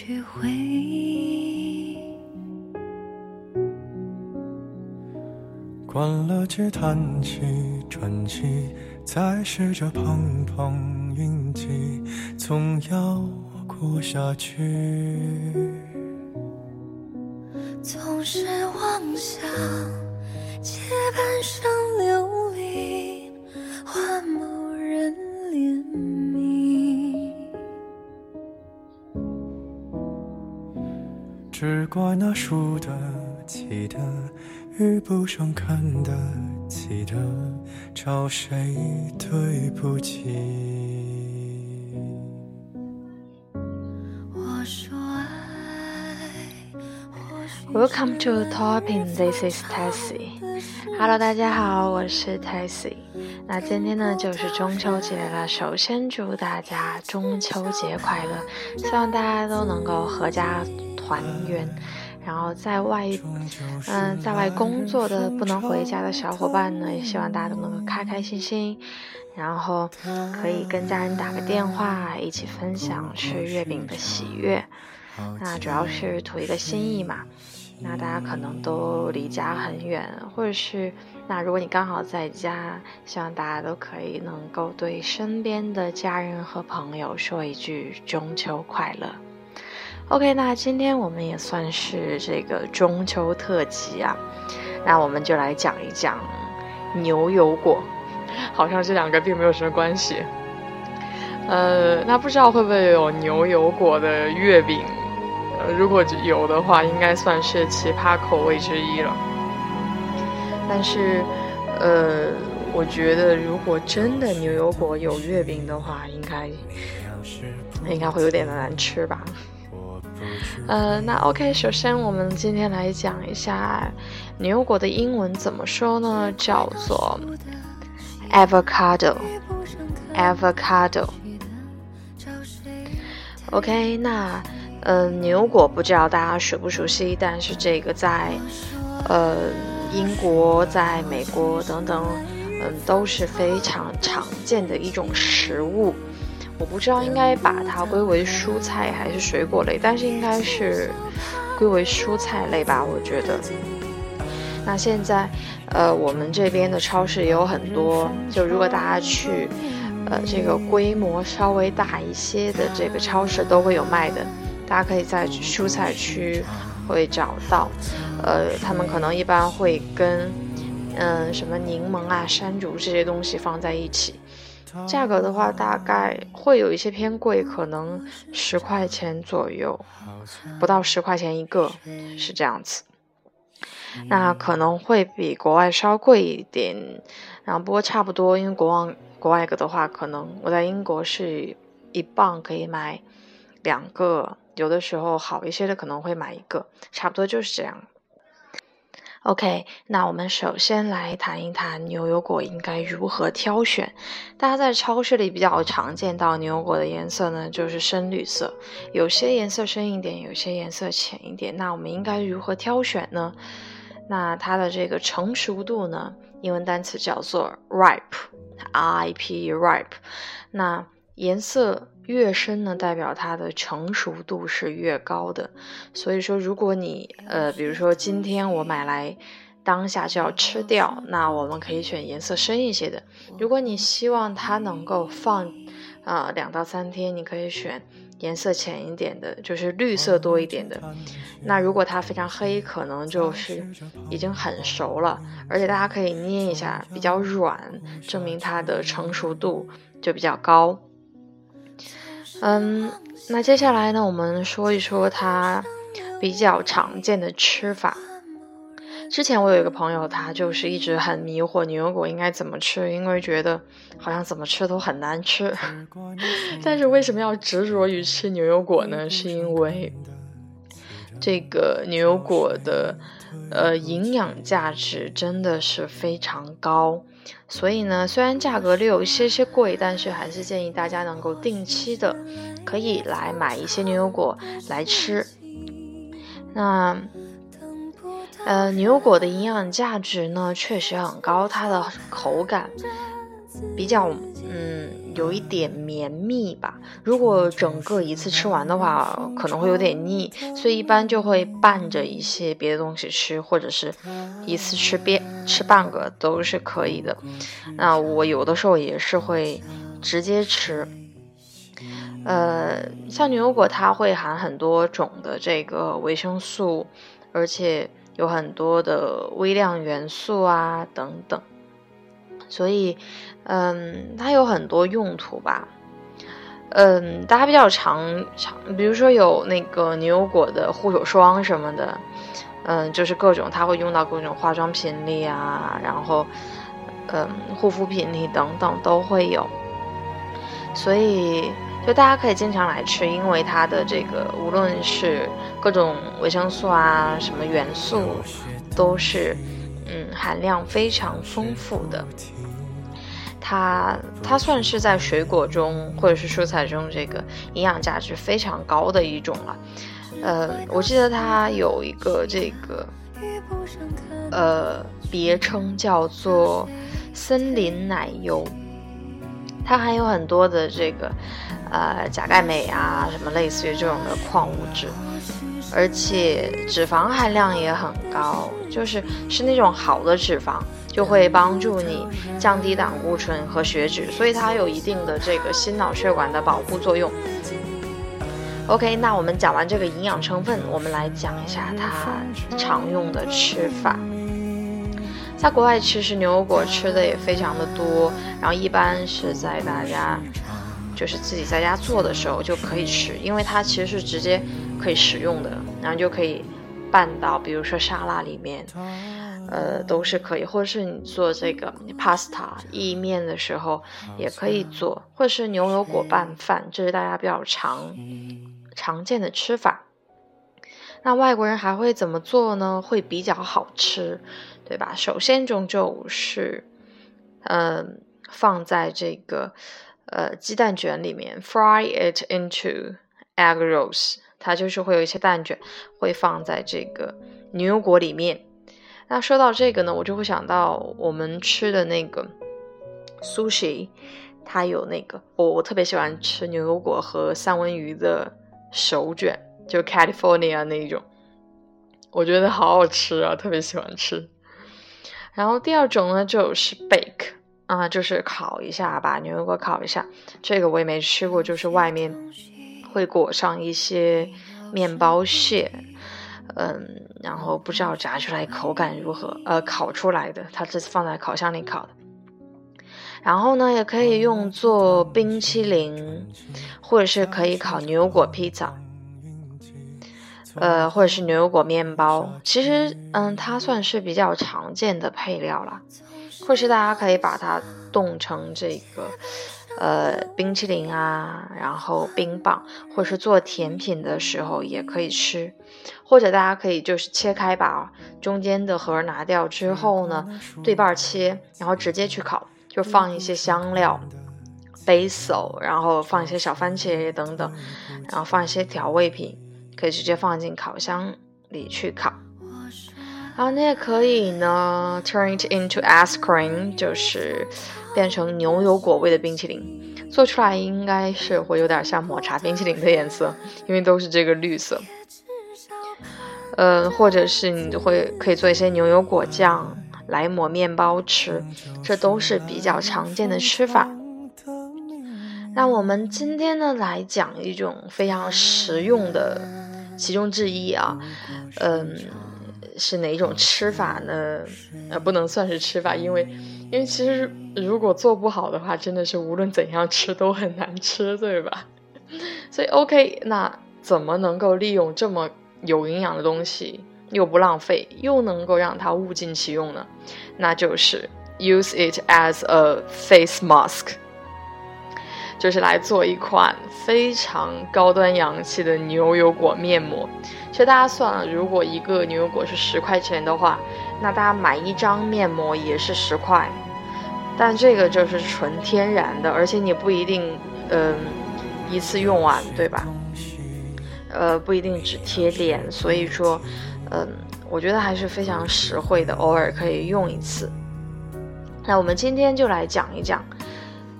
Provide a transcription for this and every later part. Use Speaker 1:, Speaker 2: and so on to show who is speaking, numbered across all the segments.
Speaker 1: 去回忆。
Speaker 2: 关了机，叹气，喘气，再试着碰碰运气，总要过下去。
Speaker 1: 总是妄想借半生流
Speaker 2: 只怪那输得起的遇不上看得起的，找谁对不起？
Speaker 1: 我说爱，或许
Speaker 3: Welcome to Topping. This is Tessie. Hello，大家好，我是 Tessie。那今天呢就是中秋节了，首先祝大家中秋节快乐，希望大家都能够阖家团圆。然后在外，嗯，在外工作的不能回家的小伙伴呢，也希望大家都能够开开心心，然后可以跟家人打个电话，一起分享吃月饼的喜悦。那主要是图一个心意嘛。那大家可能都离家很远，或者是那如果你刚好在家，希望大家都可以能够对身边的家人和朋友说一句中秋快乐。OK，那今天我们也算是这个中秋特辑啊，那我们就来讲一讲牛油果，好像这两个并没有什么关系。呃，那不知道会不会有牛油果的月饼？呃，如果有的话，应该算是奇葩口味之一了。但是，呃，我觉得如果真的牛油果有月饼的话，应该应该会有点难吃吧。呃，那 OK，首先我们今天来讲一下牛油果的英文怎么说呢？叫做 avocado，avocado。OK，那呃，牛油果不知道大家熟不熟悉，但是这个在呃英国、在美国等等，嗯，都是非常常见的一种食物。我不知道应该把它归为蔬菜还是水果类，但是应该是归为蔬菜类吧，我觉得。那现在，呃，我们这边的超市也有很多，就如果大家去，呃，这个规模稍微大一些的这个超市都会有卖的，大家可以在蔬菜区会找到。呃，他们可能一般会跟，嗯，什么柠檬啊、山竹这些东西放在一起。价格的话，大概会有一些偏贵，可能十块钱左右，不到十块钱一个，是这样子。那可能会比国外稍贵一点，然后不过差不多，因为国外国外的话，可能我在英国是一磅可以买两个，有的时候好一些的可能会买一个，差不多就是这样。OK，那我们首先来谈一谈牛油果应该如何挑选。大家在超市里比较常见到牛油果的颜色呢，就是深绿色，有些颜色深一点，有些颜色浅一点。那我们应该如何挑选呢？那它的这个成熟度呢，英文单词叫做 ripe，r i p e ripe。那颜色越深呢，代表它的成熟度是越高的。所以说，如果你呃，比如说今天我买来当下就要吃掉，那我们可以选颜色深一些的。如果你希望它能够放啊两到三天，你可以选颜色浅一点的，就是绿色多一点的。那如果它非常黑，可能就是已经很熟了，而且大家可以捏一下，比较软，证明它的成熟度就比较高。嗯，那接下来呢，我们说一说它比较常见的吃法。之前我有一个朋友，他就是一直很迷惑牛油果应该怎么吃，因为觉得好像怎么吃都很难吃。但是为什么要执着于吃牛油果呢？是因为这个牛油果的呃营养价值真的是非常高。所以呢，虽然价格略有一些些贵，但是还是建议大家能够定期的可以来买一些牛油果来吃。那，呃，牛油果的营养价值呢确实很高，它的口感比较嗯有一点绵密吧。如果整个一次吃完的话，可能会有点腻，所以一般就会拌着一些别的东西吃，或者是一次吃边吃半个都是可以的。那我有的时候也是会直接吃。呃，像牛油果，它会含很多种的这个维生素，而且有很多的微量元素啊等等，所以，嗯，它有很多用途吧。嗯，大家比较常常，比如说有那个牛油果的护手霜什么的，嗯，就是各种它会用到各种化妆品里啊，然后，嗯，护肤品里等等都会有，所以。就大家可以经常来吃，因为它的这个无论是各种维生素啊，什么元素，都是嗯含量非常丰富的。它它算是在水果中或者是蔬菜中这个营养价值非常高的一种了。呃，我记得它有一个这个呃别称叫做森林奶油，它含有很多的这个。呃，钾、钙、镁啊，什么类似于这种的矿物质，而且脂肪含量也很高，就是是那种好的脂肪，就会帮助你降低胆固醇和血脂，所以它有一定的这个心脑血管的保护作用。OK，那我们讲完这个营养成分，我们来讲一下它常用的吃法。在国外其实牛油果吃的也非常的多，然后一般是在大家。就是自己在家做的时候就可以吃，因为它其实是直接可以食用的，然后就可以拌到，比如说沙拉里面，呃，都是可以，或者是你做这个 pasta 意面的时候也可以做，或者是牛油果拌饭，这是大家比较常常见的吃法。那外国人还会怎么做呢？会比较好吃，对吧？首先中就是，嗯，放在这个。呃，鸡蛋卷里面，fry it into egg rolls，它就是会有一些蛋卷会放在这个牛油果里面。那说到这个呢，我就会想到我们吃的那个 sushi，它有那个我我特别喜欢吃牛油果和三文鱼的手卷，就 California 那一种，我觉得好好吃啊，特别喜欢吃。然后第二种呢就是 bake。啊，就是烤一下，把牛油果烤一下。这个我也没吃过，就是外面会裹上一些面包屑，嗯，然后不知道炸出来口感如何。呃，烤出来的，它是放在烤箱里烤的。然后呢，也可以用做冰淇淋，或者是可以烤牛油果披萨，呃，或者是牛油果面包。其实，嗯，它算是比较常见的配料了。或是大家可以把它冻成这个，呃，冰淇淋啊，然后冰棒，或是做甜品的时候也可以吃。或者大家可以就是切开，把中间的核拿掉之后呢，对半切，然后直接去烤，就放一些香料，basil，然后放一些小番茄等等，然后放一些调味品，可以直接放进烤箱里去烤。然后，你也可以呢，turn it into ice cream，就是变成牛油果味的冰淇淋，做出来应该是会有点像抹茶冰淇淋的颜色，因为都是这个绿色。嗯，或者是你会可以做一些牛油果酱来抹面包吃，这都是比较常见的吃法。那我们今天呢来讲一种非常实用的其中之一啊，嗯。是哪种吃法呢？呃，不能算是吃法，因为，因为其实如果做不好的话，真的是无论怎样吃都很难吃，对吧？所以，OK，那怎么能够利用这么有营养的东西，又不浪费，又能够让它物尽其用呢？那就是 use it as a face mask，就是来做一款非常高端洋气的牛油果面膜。其实大家算了，如果一个牛油果是十块钱的话，那大家买一张面膜也是十块。但这个就是纯天然的，而且你不一定，嗯，一次用完，对吧？呃，不一定只贴脸，所以说，嗯，我觉得还是非常实惠的，偶尔可以用一次。那我们今天就来讲一讲，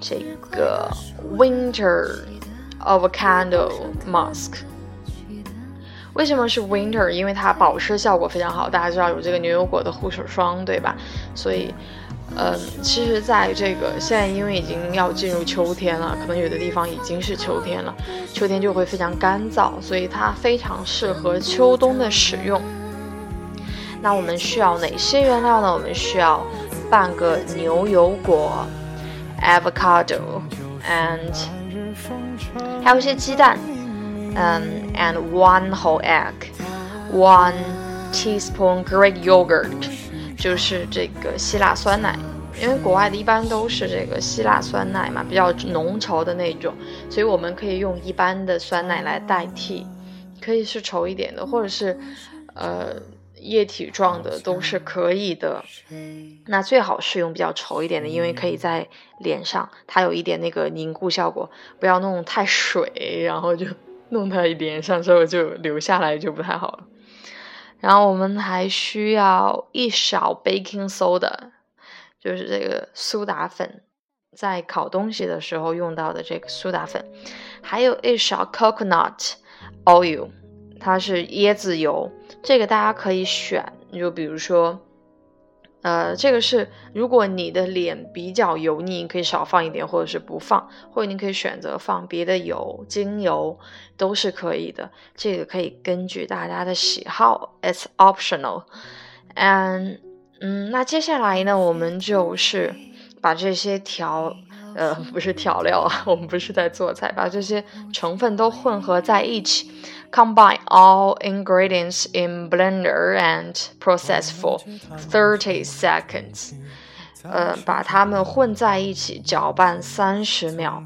Speaker 3: 这个 Winter Avocado Mask。为什么是 Winter？因为它保湿效果非常好。大家知道有这个牛油果的护手霜，对吧？所以，嗯，其实在这个现在，因为已经要进入秋天了，可能有的地方已经是秋天了，秋天就会非常干燥，所以它非常适合秋冬的使用。那我们需要哪些原料呢？我们需要半个牛油果，avocado，and 还有一些鸡蛋。um, and one whole egg, one teaspoon Greek yogurt，就是这个希腊酸奶。因为国外的一般都是这个希腊酸奶嘛，比较浓稠的那种，所以我们可以用一般的酸奶来代替，可以是稠一点的，或者是呃液体状的都是可以的。那最好是用比较稠一点的，因为可以在脸上它有一点那个凝固效果，不要弄太水，然后就。弄它脸上之后就流下来就不太好了。然后我们还需要一勺 baking soda，就是这个苏打粉，在烤东西的时候用到的这个苏打粉，还有一勺 coconut oil，它是椰子油，这个大家可以选，就比如说。呃，这个是如果你的脸比较油腻，你可以少放一点，或者是不放，或者你可以选择放别的油，精油都是可以的。这个可以根据大家的喜好，it's optional。嗯嗯，那接下来呢，我们就是把这些调，呃，不是调料啊，我们不是在做菜，把这些成分都混合在一起。Combine all ingredients in blender and process for thirty seconds。呃，把它们混在一起搅拌三十秒。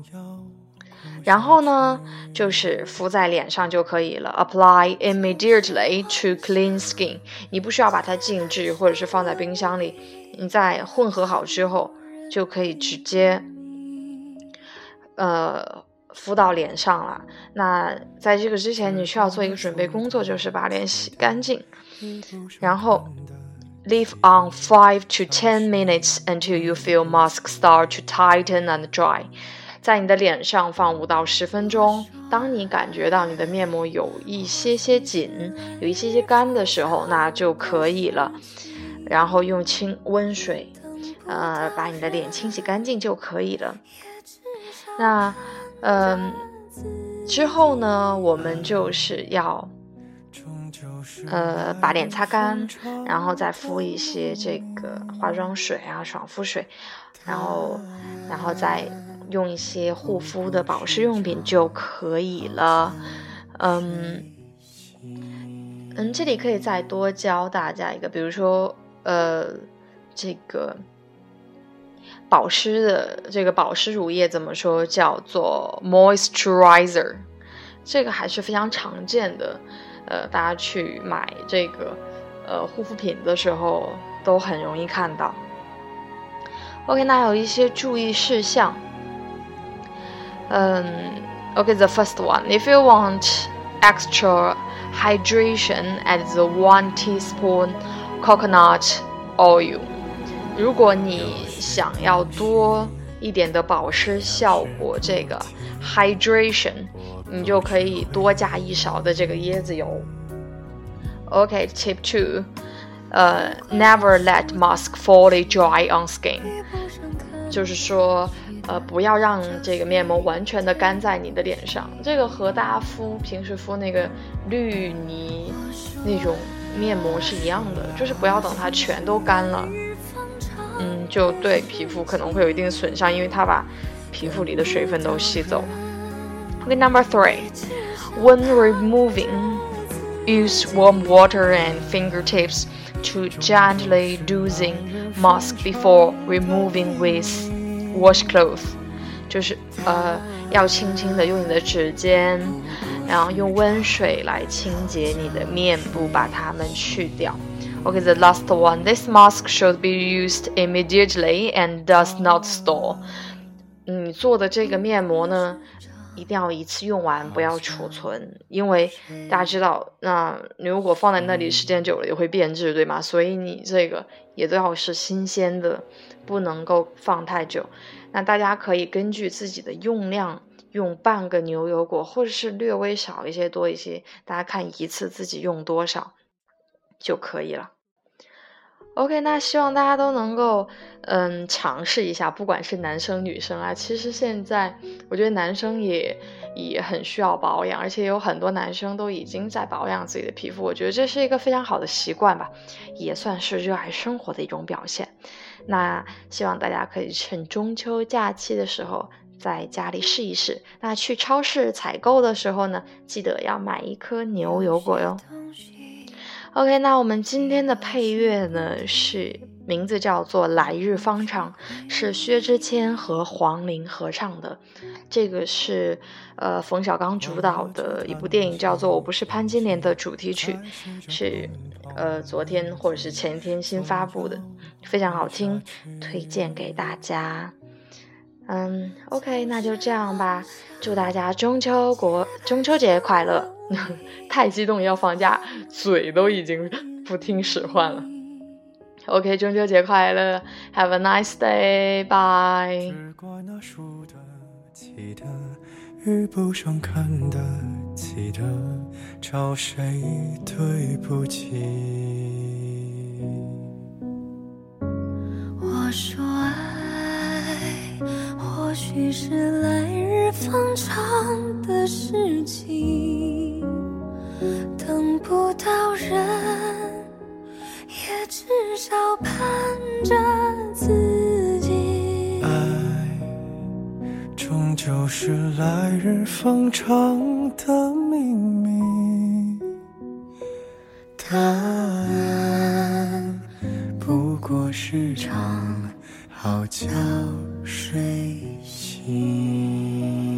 Speaker 3: 然后呢，就是敷在脸上就可以了。Apply immediately to clean skin。你不需要把它静置或者是放在冰箱里。你在混合好之后，就可以直接，呃。敷到脸上了。那在这个之前，你需要做一个准备工作，就是把脸洗干净，然后 leave on five to ten minutes until you feel mask start to tighten and dry。在你的脸上放五到十分钟，当你感觉到你的面膜有一些些紧，有一些些干的时候，那就可以了。然后用清温水，呃，把你的脸清洗干净就可以了。那。嗯，之后呢，我们就是要，呃，把脸擦干，然后再敷一些这个化妆水啊、爽肤水，然后，然后再用一些护肤的保湿用品就可以了。嗯，嗯，这里可以再多教大家一个，比如说，呃，这个。保湿的这个保湿乳液怎么说？叫做 moisturizer，这个还是非常常见的。呃，大家去买这个呃护肤品的时候都很容易看到。OK，那有一些注意事项。嗯，OK，the first one，if you want extra hydration, add the one teaspoon coconut oil。如果你想要多一点的保湿效果，这个 hydration，你就可以多加一勺的这个椰子油。OK，tip two，呃，never let mask fully dry on skin，就是说，呃，不要让这个面膜完全的干在你的脸上。这个和大家敷平时敷那个绿泥那种面膜是一样的，就是不要等它全都干了。就对皮肤可能会有一定损伤，因为它把皮肤里的水分都吸走了。OK，number three, when removing, use warm water and fingertips to gently loosen mask before removing with washcloth。就是呃，要轻轻的用你的指尖，然后用温水来清洁你的面部，把它们去掉。Okay, the last one. This mask should be used immediately and does not store. 你做的这个面膜呢，一定要一次用完，不要储存，因为大家知道，那你如果放在那里时间久了也会变质，对吗？所以你这个也都要是新鲜的，不能够放太久。那大家可以根据自己的用量用半个牛油果，或者是略微少一些、多一些，大家看一次自己用多少就可以了。OK，那希望大家都能够嗯尝试一下，不管是男生女生啊，其实现在我觉得男生也也很需要保养，而且有很多男生都已经在保养自己的皮肤，我觉得这是一个非常好的习惯吧，也算是热爱生活的一种表现。那希望大家可以趁中秋假期的时候在家里试一试。那去超市采购的时候呢，记得要买一颗牛油果哟。OK，那我们今天的配乐呢是名字叫做《来日方长》，是薛之谦和黄龄合唱的。这个是呃冯小刚主导的一部电影，叫做《我不是潘金莲》的主题曲，是呃昨天或者是前天新发布的，非常好听，推荐给大家。嗯，OK，那就这样吧，祝大家中秋国中秋节快乐！太激动要放假，嘴都已经不听使唤了。OK，中秋节快乐，Have a nice day，Bye。
Speaker 2: 只怪那输得起的，遇不上看得起的，找谁对不起？
Speaker 1: 我说爱，或许是来日方长的事情，等不到人，也至少盼着自己。
Speaker 2: 爱终究是来日方长的秘密，答案不过是场好觉睡心。